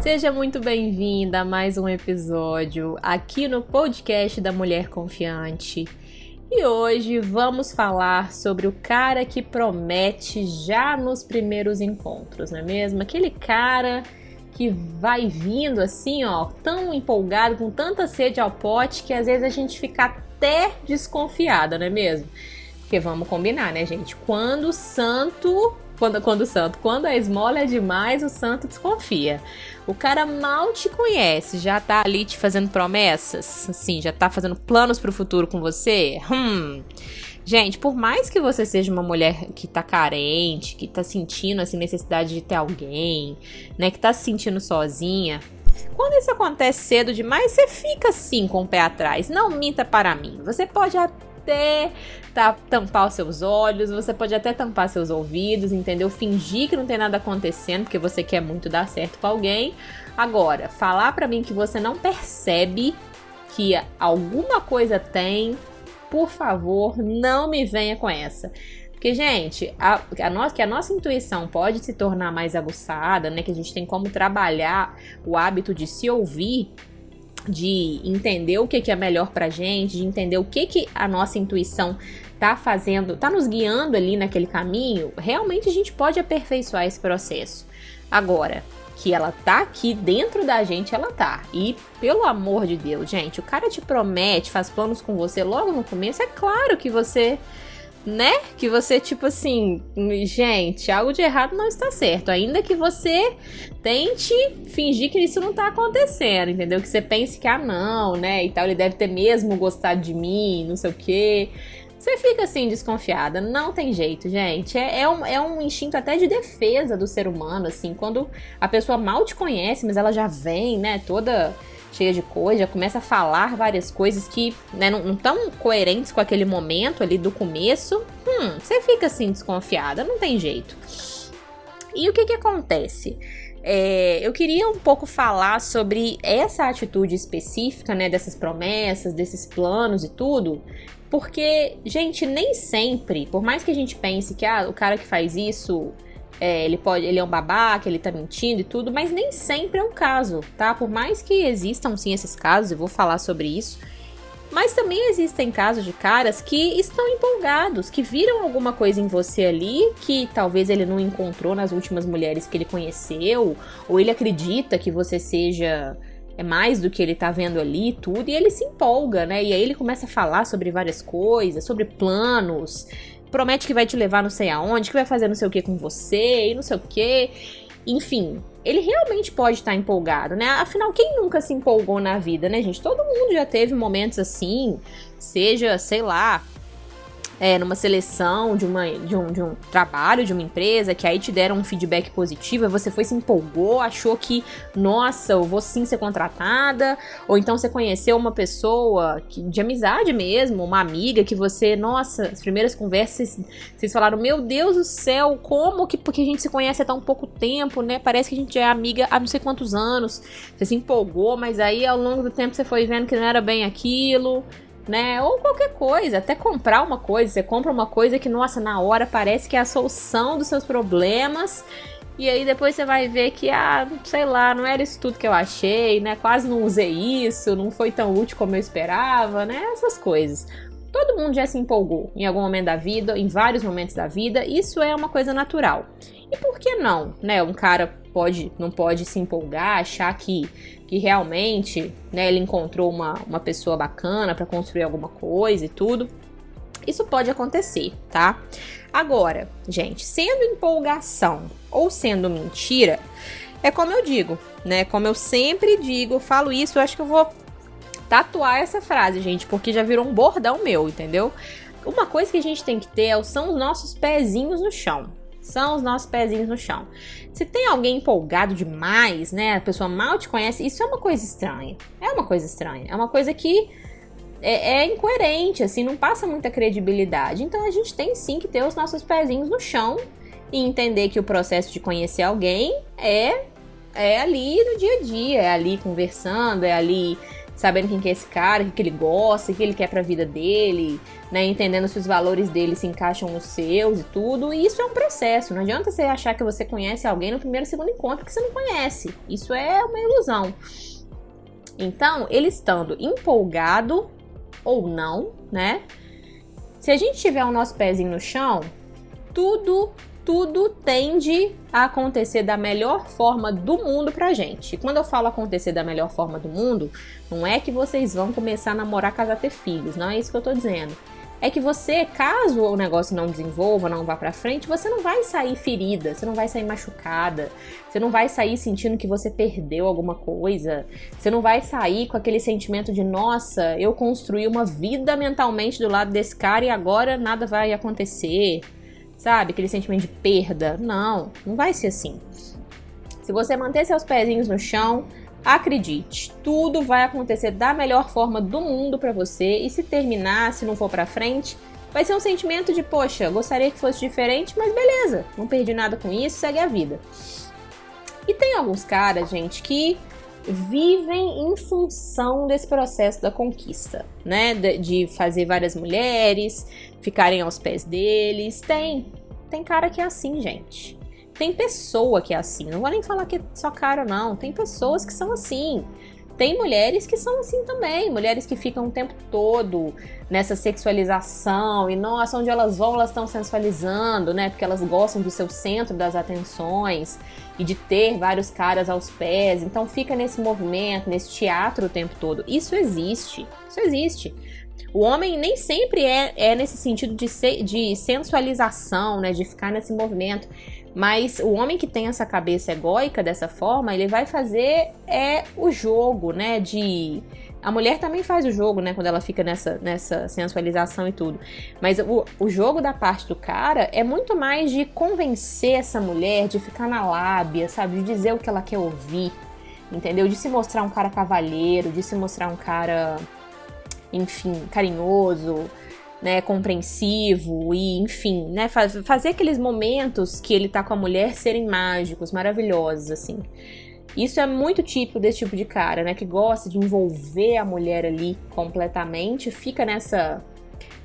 Seja muito bem-vinda a mais um episódio aqui no podcast da Mulher Confiante. E hoje vamos falar sobre o cara que promete já nos primeiros encontros, não é mesmo? Aquele cara que vai vindo assim, ó, tão empolgado, com tanta sede ao pote, que às vezes a gente fica até desconfiada, não é mesmo? Porque vamos combinar, né, gente? Quando o santo quando, quando o santo, quando a esmola é demais, o santo desconfia. O cara mal te conhece, já tá ali te fazendo promessas, assim, já tá fazendo planos pro futuro com você. Hum. Gente, por mais que você seja uma mulher que tá carente, que tá sentindo assim necessidade de ter alguém, né, que tá se sentindo sozinha, quando isso acontece cedo demais, você fica assim com o pé atrás. Não minta para mim. Você pode até tá, tampar os seus olhos, você pode até tampar seus ouvidos, entendeu? Fingir que não tem nada acontecendo, porque você quer muito dar certo com alguém. Agora, falar para mim que você não percebe que alguma coisa tem, por favor, não me venha com essa. Porque, gente, a, a no, que a nossa intuição pode se tornar mais aguçada, né? Que a gente tem como trabalhar o hábito de se ouvir de entender o que, que é melhor pra gente, de entender o que, que a nossa intuição tá fazendo, tá nos guiando ali naquele caminho, realmente a gente pode aperfeiçoar esse processo. Agora, que ela tá aqui dentro da gente, ela tá. E pelo amor de Deus, gente, o cara te promete, faz planos com você logo no começo, é claro que você né? Que você, tipo assim, gente, algo de errado não está certo. Ainda que você tente fingir que isso não tá acontecendo, entendeu? Que você pense que, ah, não, né? E tal, ele deve ter mesmo gostado de mim, não sei o quê. Você fica assim, desconfiada. Não tem jeito, gente. É, é, um, é um instinto até de defesa do ser humano, assim. Quando a pessoa mal te conhece, mas ela já vem, né, toda cheia de coisa, já começa a falar várias coisas que né, não estão coerentes com aquele momento ali do começo, hum, você fica assim desconfiada, não tem jeito. E o que que acontece? É, eu queria um pouco falar sobre essa atitude específica, né, dessas promessas, desses planos e tudo, porque, gente, nem sempre, por mais que a gente pense que ah, o cara que faz isso é, ele pode, ele é um babaca, ele tá mentindo e tudo, mas nem sempre é o caso, tá? Por mais que existam sim esses casos, eu vou falar sobre isso. Mas também existem casos de caras que estão empolgados, que viram alguma coisa em você ali que talvez ele não encontrou nas últimas mulheres que ele conheceu, ou ele acredita que você seja é mais do que ele tá vendo ali, tudo, e ele se empolga, né? E aí ele começa a falar sobre várias coisas, sobre planos, promete que vai te levar não sei aonde, que vai fazer não sei o que com você e não sei o que. Enfim, ele realmente pode estar empolgado, né? Afinal, quem nunca se empolgou na vida, né, gente? Todo mundo já teve momentos assim, seja, sei lá, é, numa seleção de, uma, de, um, de um trabalho, de uma empresa, que aí te deram um feedback positivo, você foi, se empolgou, achou que, nossa, eu vou sim ser contratada, ou então você conheceu uma pessoa que, de amizade mesmo, uma amiga que você, nossa, as primeiras conversas, vocês falaram, meu Deus do céu, como que, porque a gente se conhece há tão pouco tempo, né, parece que a gente é amiga há não sei quantos anos, você se empolgou, mas aí ao longo do tempo você foi vendo que não era bem aquilo, né? Ou qualquer coisa, até comprar uma coisa. Você compra uma coisa que, nossa, na hora parece que é a solução dos seus problemas. E aí depois você vai ver que, ah, sei lá, não era isso tudo que eu achei, né? Quase não usei isso, não foi tão útil como eu esperava, né? Essas coisas. Todo mundo já se empolgou em algum momento da vida, em vários momentos da vida, isso é uma coisa natural. E por que não, né? Um cara pode, não pode se empolgar, achar que que realmente né, ele encontrou uma, uma pessoa bacana para construir alguma coisa e tudo. Isso pode acontecer, tá? Agora, gente, sendo empolgação ou sendo mentira, é como eu digo, né? Como eu sempre digo, eu falo isso, eu acho que eu vou tatuar essa frase, gente, porque já virou um bordão meu, entendeu? Uma coisa que a gente tem que ter são os nossos pezinhos no chão são os nossos pezinhos no chão. Se tem alguém empolgado demais, né, a pessoa mal te conhece, isso é uma coisa estranha. É uma coisa estranha. É uma coisa que é, é incoerente, assim, não passa muita credibilidade. Então a gente tem sim que ter os nossos pezinhos no chão e entender que o processo de conhecer alguém é é ali no dia a dia, é ali conversando, é ali sabendo quem que é esse cara, o que, ele gosta, o que ele quer pra vida dele, né? Entendendo se os valores dele se encaixam nos seus e tudo. E isso é um processo. Não adianta você achar que você conhece alguém no primeiro segundo encontro que você não conhece. Isso é uma ilusão. Então, ele estando empolgado ou não, né? Se a gente tiver o nosso pezinho no chão, tudo tudo tende a acontecer da melhor forma do mundo pra gente. E quando eu falo acontecer da melhor forma do mundo, não é que vocês vão começar a namorar, casar, ter filhos, não é isso que eu tô dizendo. É que você, caso o negócio não desenvolva, não vá pra frente, você não vai sair ferida, você não vai sair machucada, você não vai sair sentindo que você perdeu alguma coisa, você não vai sair com aquele sentimento de, nossa, eu construí uma vida mentalmente do lado desse cara e agora nada vai acontecer sabe? Aquele sentimento de perda. Não, não vai ser assim. Se você manter seus pezinhos no chão, acredite, tudo vai acontecer da melhor forma do mundo para você e se terminar, se não for para frente, vai ser um sentimento de, poxa, gostaria que fosse diferente, mas beleza, não perdi nada com isso, segue a vida. E tem alguns caras, gente, que vivem em função desse processo da conquista, né? De, fazer várias mulheres ficarem aos pés deles. Tem, tem cara que é assim, gente. Tem pessoa que é assim. Não vou nem falar que é só cara, não. Tem pessoas que são assim. Tem mulheres que são assim também, mulheres que ficam o tempo todo nessa sexualização e nossa, onde elas vão, elas estão sensualizando, né? Porque elas gostam de ser o centro das atenções e de ter vários caras aos pés. Então fica nesse movimento, nesse teatro o tempo todo. Isso existe. Isso existe. O homem nem sempre é, é nesse sentido de, de sensualização, né? De ficar nesse movimento. Mas o homem que tem essa cabeça egóica dessa forma, ele vai fazer é o jogo, né? De a mulher também faz o jogo, né? Quando ela fica nessa, nessa sensualização e tudo. Mas o, o jogo da parte do cara é muito mais de convencer essa mulher, de ficar na lábia, sabe? De dizer o que ela quer ouvir, entendeu? De se mostrar um cara cavalheiro, de se mostrar um cara, enfim, carinhoso, né, compreensivo e, enfim, né, faz, fazer aqueles momentos que ele tá com a mulher serem mágicos, maravilhosos, assim. Isso é muito típico desse tipo de cara, né, que gosta de envolver a mulher ali completamente, fica nessa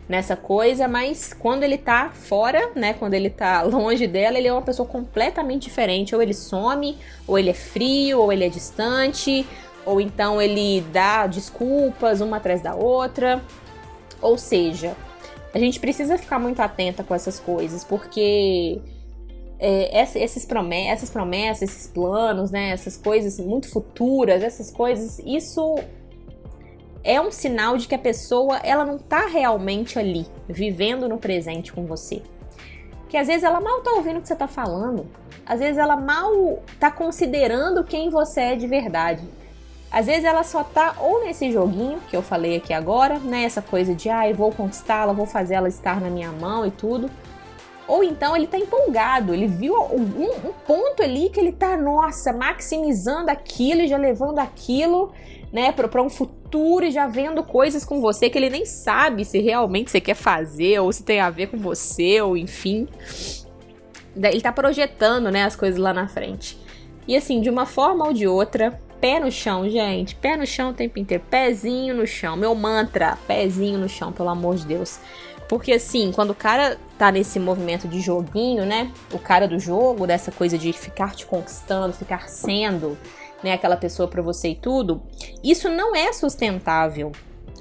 nessa coisa, mas quando ele tá fora, né, quando ele tá longe dela, ele é uma pessoa completamente diferente, ou ele some, ou ele é frio, ou ele é distante, ou então ele dá desculpas uma atrás da outra. Ou seja, a gente precisa ficar muito atenta com essas coisas, porque é, esses promessas, essas promessas, esses planos, né, essas coisas muito futuras, essas coisas, isso é um sinal de que a pessoa ela não está realmente ali, vivendo no presente com você. Que às vezes ela mal está ouvindo o que você está falando, às vezes ela mal está considerando quem você é de verdade. Às vezes ela só tá ou nesse joguinho que eu falei aqui agora, né? Essa coisa de, ah, eu vou conquistá-la, vou fazer ela estar na minha mão e tudo. Ou então ele tá empolgado, ele viu um, um ponto ali que ele tá, nossa, maximizando aquilo e já levando aquilo, né, para um futuro e já vendo coisas com você que ele nem sabe se realmente você quer fazer ou se tem a ver com você, ou enfim. Ele tá projetando, né, as coisas lá na frente. E assim, de uma forma ou de outra, Pé no chão, gente. Pé no chão o tempo inteiro. Pezinho no chão. Meu mantra, pezinho no chão, pelo amor de Deus. Porque assim, quando o cara tá nesse movimento de joguinho, né? O cara do jogo, dessa coisa de ficar te conquistando, ficar sendo, né, aquela pessoa para você e tudo, isso não é sustentável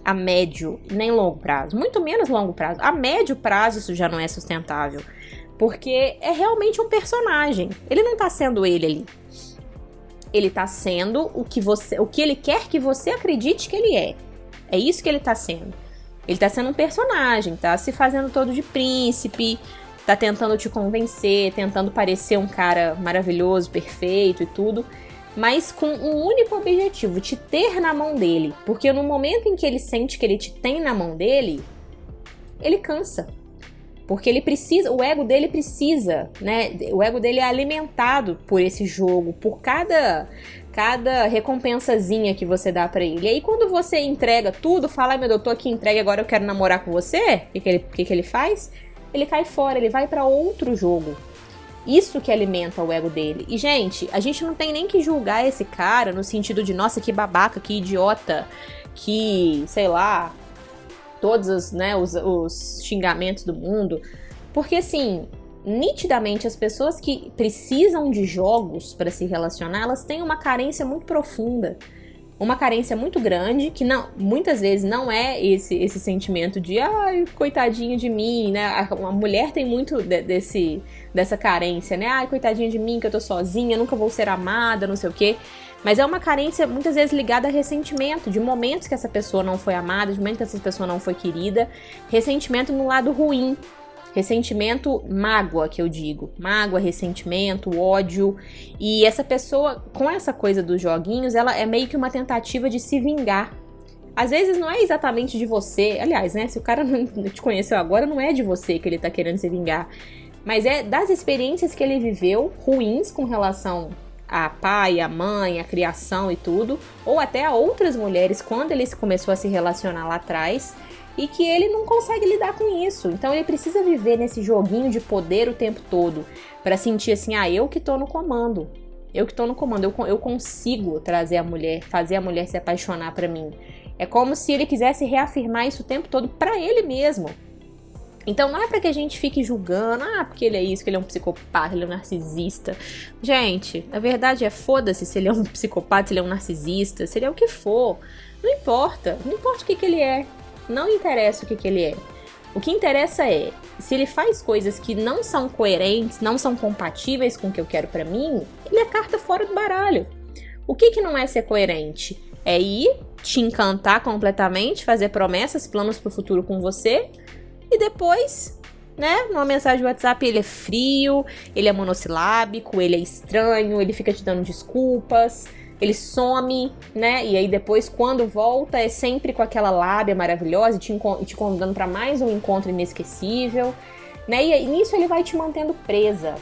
a médio nem longo prazo, muito menos longo prazo. A médio prazo isso já não é sustentável, porque é realmente um personagem. Ele não tá sendo ele ali ele tá sendo o que você, o que ele quer que você acredite que ele é. É isso que ele tá sendo. Ele tá sendo um personagem, tá se fazendo todo de príncipe, tá tentando te convencer, tentando parecer um cara maravilhoso, perfeito e tudo, mas com um único objetivo, te ter na mão dele. Porque no momento em que ele sente que ele te tem na mão dele, ele cansa. Porque ele precisa, o ego dele precisa, né? O ego dele é alimentado por esse jogo, por cada cada recompensazinha que você dá para ele. E aí quando você entrega tudo, fala, meu doutor, aqui entregue agora eu quero namorar com você, o que, que, ele, que, que ele faz? Ele cai fora, ele vai para outro jogo. Isso que alimenta o ego dele. E, gente, a gente não tem nem que julgar esse cara no sentido de, nossa, que babaca, que idiota, que, sei lá, todos os, né, os, os xingamentos do mundo. Porque, assim, nitidamente as pessoas que precisam de jogos para se relacionar, elas têm uma carência muito profunda uma carência muito grande, que não, muitas vezes não é esse, esse sentimento de ai, coitadinho de mim, né? A, mulher tem muito de, desse, dessa carência, né? Ai, coitadinha de mim, que eu tô sozinha, nunca vou ser amada, não sei o quê. Mas é uma carência muitas vezes ligada a ressentimento, de momentos que essa pessoa não foi amada, de momentos que essa pessoa não foi querida. Ressentimento no lado ruim, Ressentimento, mágoa, que eu digo. Mágoa, ressentimento, ódio. E essa pessoa, com essa coisa dos joguinhos, ela é meio que uma tentativa de se vingar. Às vezes não é exatamente de você. Aliás, né? Se o cara não te conheceu agora, não é de você que ele tá querendo se vingar. Mas é das experiências que ele viveu ruins com relação a pai, a mãe, a criação e tudo, ou até a outras mulheres quando ele começou a se relacionar lá atrás e que ele não consegue lidar com isso. Então ele precisa viver nesse joguinho de poder o tempo todo para sentir assim, ah, eu que tô no comando. Eu que tô no comando, eu, eu consigo trazer a mulher, fazer a mulher se apaixonar para mim. É como se ele quisesse reafirmar isso o tempo todo para ele mesmo. Então não é para que a gente fique julgando, ah, porque ele é isso, que ele é um psicopata, ele é um narcisista. Gente, a verdade é foda-se se ele é um psicopata, se ele é um narcisista, se ele é o que for. Não importa, não importa o que, que ele é. Não interessa o que, que ele é. O que interessa é se ele faz coisas que não são coerentes, não são compatíveis com o que eu quero para mim, ele é carta fora do baralho. O que, que não é ser coerente? É ir te encantar completamente, fazer promessas, planos pro futuro com você e depois, né, numa mensagem de WhatsApp ele é frio, ele é monossilábico, ele é estranho, ele fica te dando desculpas, ele some, né? E aí depois, quando volta, é sempre com aquela lábia maravilhosa e te, te convidando para mais um encontro inesquecível, né? E nisso ele vai te mantendo presa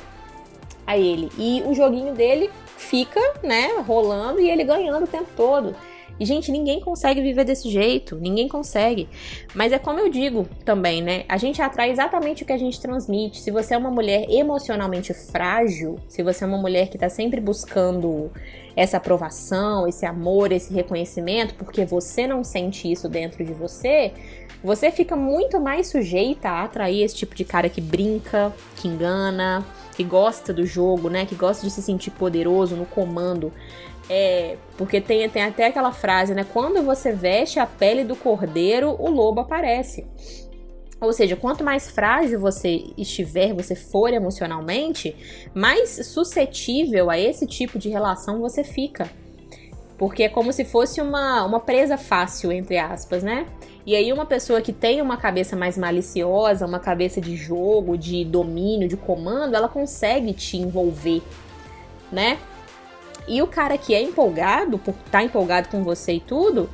a ele. E o joguinho dele fica, né, rolando e ele ganhando o tempo todo. Gente, ninguém consegue viver desse jeito, ninguém consegue. Mas é como eu digo também, né? A gente atrai exatamente o que a gente transmite. Se você é uma mulher emocionalmente frágil, se você é uma mulher que tá sempre buscando essa aprovação, esse amor, esse reconhecimento, porque você não sente isso dentro de você, você fica muito mais sujeita a atrair esse tipo de cara que brinca, que engana, que gosta do jogo, né? Que gosta de se sentir poderoso no comando. É, porque tem, tem até aquela frase, né? Quando você veste a pele do cordeiro, o lobo aparece. Ou seja, quanto mais frágil você estiver, você for emocionalmente, mais suscetível a esse tipo de relação você fica. Porque é como se fosse uma, uma presa fácil, entre aspas, né? E aí, uma pessoa que tem uma cabeça mais maliciosa, uma cabeça de jogo, de domínio, de comando, ela consegue te envolver, né? E o cara que é empolgado, por estar tá empolgado com você e tudo,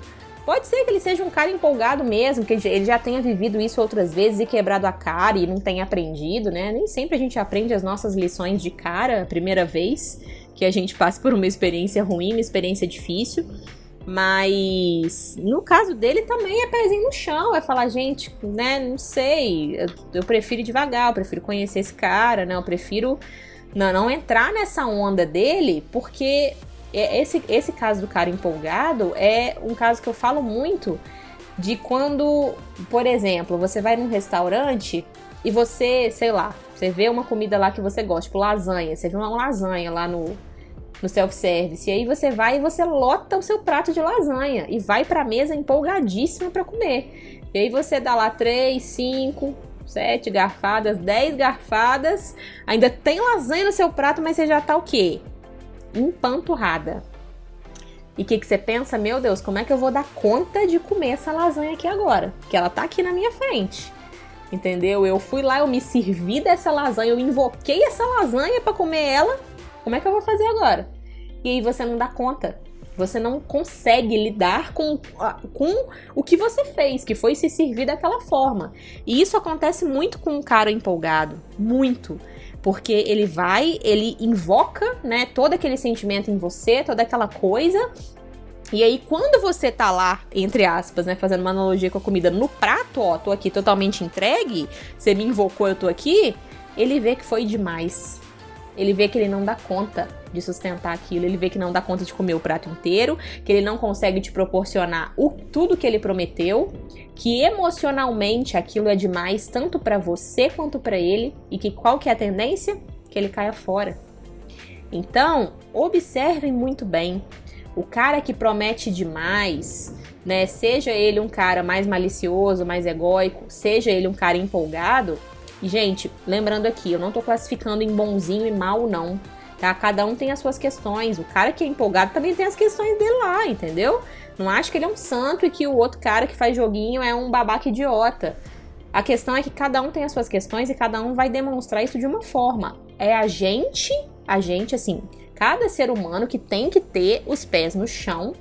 Pode ser que ele seja um cara empolgado mesmo, que ele já tenha vivido isso outras vezes e quebrado a cara e não tenha aprendido, né? Nem sempre a gente aprende as nossas lições de cara a primeira vez que a gente passa por uma experiência ruim, uma experiência difícil. Mas no caso dele também é pezinho no chão, é falar, gente, né, não sei, eu, eu prefiro ir devagar, eu prefiro conhecer esse cara, né? Eu prefiro não, não entrar nessa onda dele, porque é, esse, esse caso do cara empolgado é um caso que eu falo muito de quando, por exemplo, você vai num restaurante e você, sei lá, você vê uma comida lá que você gosta, tipo lasanha, você vê uma lasanha lá no, no self-service, e aí você vai e você lota o seu prato de lasanha e vai pra mesa empolgadíssima para comer. E aí você dá lá três, cinco, sete garfadas, dez garfadas, ainda tem lasanha no seu prato, mas você já tá o quê? empanturrada. E o que, que você pensa? Meu Deus, como é que eu vou dar conta de comer essa lasanha aqui agora? Que ela tá aqui na minha frente. Entendeu? Eu fui lá, eu me servi dessa lasanha, eu invoquei essa lasanha para comer ela. Como é que eu vou fazer agora? E aí você não dá conta. Você não consegue lidar com, com o que você fez, que foi se servir daquela forma. E isso acontece muito com um cara empolgado. Muito porque ele vai, ele invoca, né, todo aquele sentimento em você, toda aquela coisa. E aí, quando você tá lá, entre aspas, né, fazendo uma analogia com a comida no prato, ó, tô aqui totalmente entregue, você me invocou, eu tô aqui, ele vê que foi demais. Ele vê que ele não dá conta de sustentar aquilo, ele vê que não dá conta de comer o prato inteiro, que ele não consegue te proporcionar o tudo que ele prometeu, que emocionalmente aquilo é demais tanto para você quanto para ele e que qual que é a tendência? Que ele caia fora. Então, observem muito bem. O cara que promete demais, né? Seja ele um cara mais malicioso, mais egóico, seja ele um cara empolgado. E, gente, lembrando aqui, eu não tô classificando em bonzinho e mal, não. Tá? Cada um tem as suas questões. O cara que é empolgado também tem as questões dele lá, entendeu? Não acho que ele é um santo e que o outro cara que faz joguinho é um babaca idiota. A questão é que cada um tem as suas questões e cada um vai demonstrar isso de uma forma. É a gente, a gente, assim, cada ser humano que tem que ter os pés no chão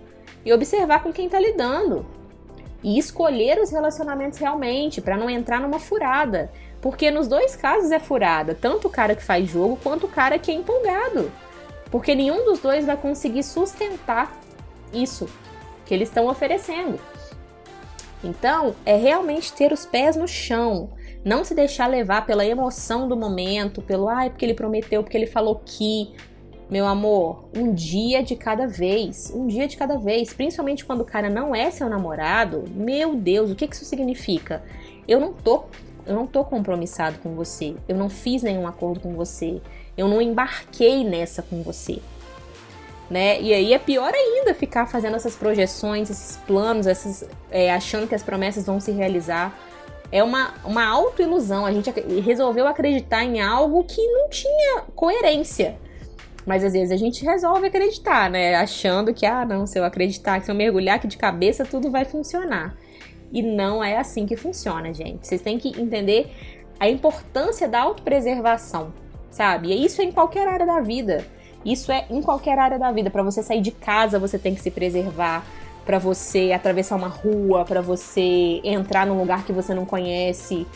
e observar com quem tá lidando. E escolher os relacionamentos realmente, para não entrar numa furada. Porque nos dois casos é furada, tanto o cara que faz jogo quanto o cara que é empolgado. Porque nenhum dos dois vai conseguir sustentar isso que eles estão oferecendo. Então, é realmente ter os pés no chão, não se deixar levar pela emoção do momento, pelo ai, porque ele prometeu, porque ele falou que. Meu amor, um dia de cada vez, um dia de cada vez, principalmente quando o cara não é seu namorado. Meu Deus, o que isso significa? Eu não tô eu não tô compromissado com você, eu não fiz nenhum acordo com você, eu não embarquei nessa com você. Né? E aí é pior ainda ficar fazendo essas projeções, esses planos, esses, é, achando que as promessas vão se realizar. É uma, uma autoilusão. A gente resolveu acreditar em algo que não tinha coerência. Mas às vezes a gente resolve acreditar, né? Achando que, ah, não, se eu acreditar, se eu mergulhar aqui de cabeça, tudo vai funcionar. E não é assim que funciona, gente. Vocês têm que entender a importância da autopreservação, sabe? E isso é em qualquer área da vida. Isso é em qualquer área da vida. Para você sair de casa, você tem que se preservar. Para você atravessar uma rua, para você entrar num lugar que você não conhece,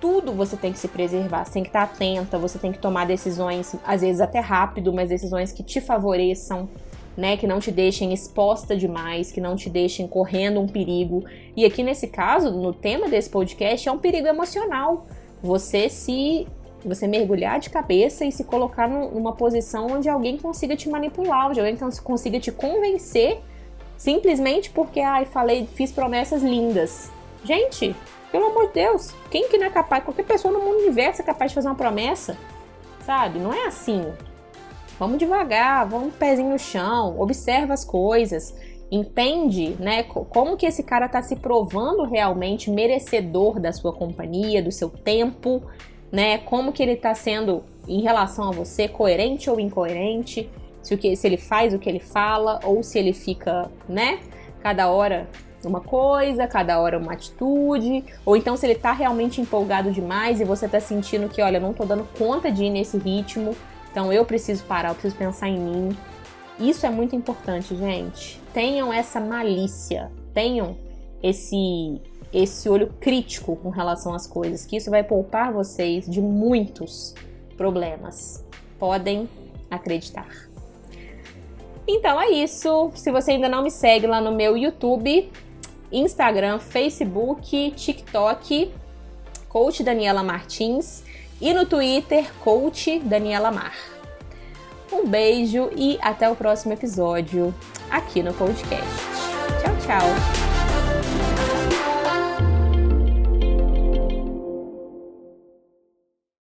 tudo você tem que se preservar, você tem que estar atenta, você tem que tomar decisões, às vezes até rápido, mas decisões que te favoreçam, né, que não te deixem exposta demais, que não te deixem correndo um perigo. E aqui nesse caso, no tema desse podcast, é um perigo emocional. Você se você mergulhar de cabeça e se colocar numa posição onde alguém consiga te manipular, onde alguém consiga te convencer simplesmente porque ai, falei, fiz promessas lindas. Gente, pelo amor de Deus, quem que não é capaz, qualquer pessoa no mundo universo é capaz de fazer uma promessa, sabe? Não é assim. Vamos devagar, vamos pezinho no chão, observa as coisas, entende, né, como que esse cara tá se provando realmente merecedor da sua companhia, do seu tempo, né? Como que ele tá sendo em relação a você, coerente ou incoerente? Se, o que, se ele faz o que ele fala ou se ele fica, né, cada hora uma coisa, cada hora uma atitude, ou então se ele tá realmente empolgado demais e você tá sentindo que, olha, não tô dando conta de ir nesse ritmo, então eu preciso parar, eu preciso pensar em mim. Isso é muito importante, gente. Tenham essa malícia, tenham esse esse olho crítico com relação às coisas, que isso vai poupar vocês de muitos problemas. Podem acreditar. Então é isso. Se você ainda não me segue lá no meu YouTube, Instagram, Facebook, TikTok, Coach Daniela Martins e no Twitter, Coach Daniela Mar. Um beijo e até o próximo episódio aqui no podcast. Tchau, tchau!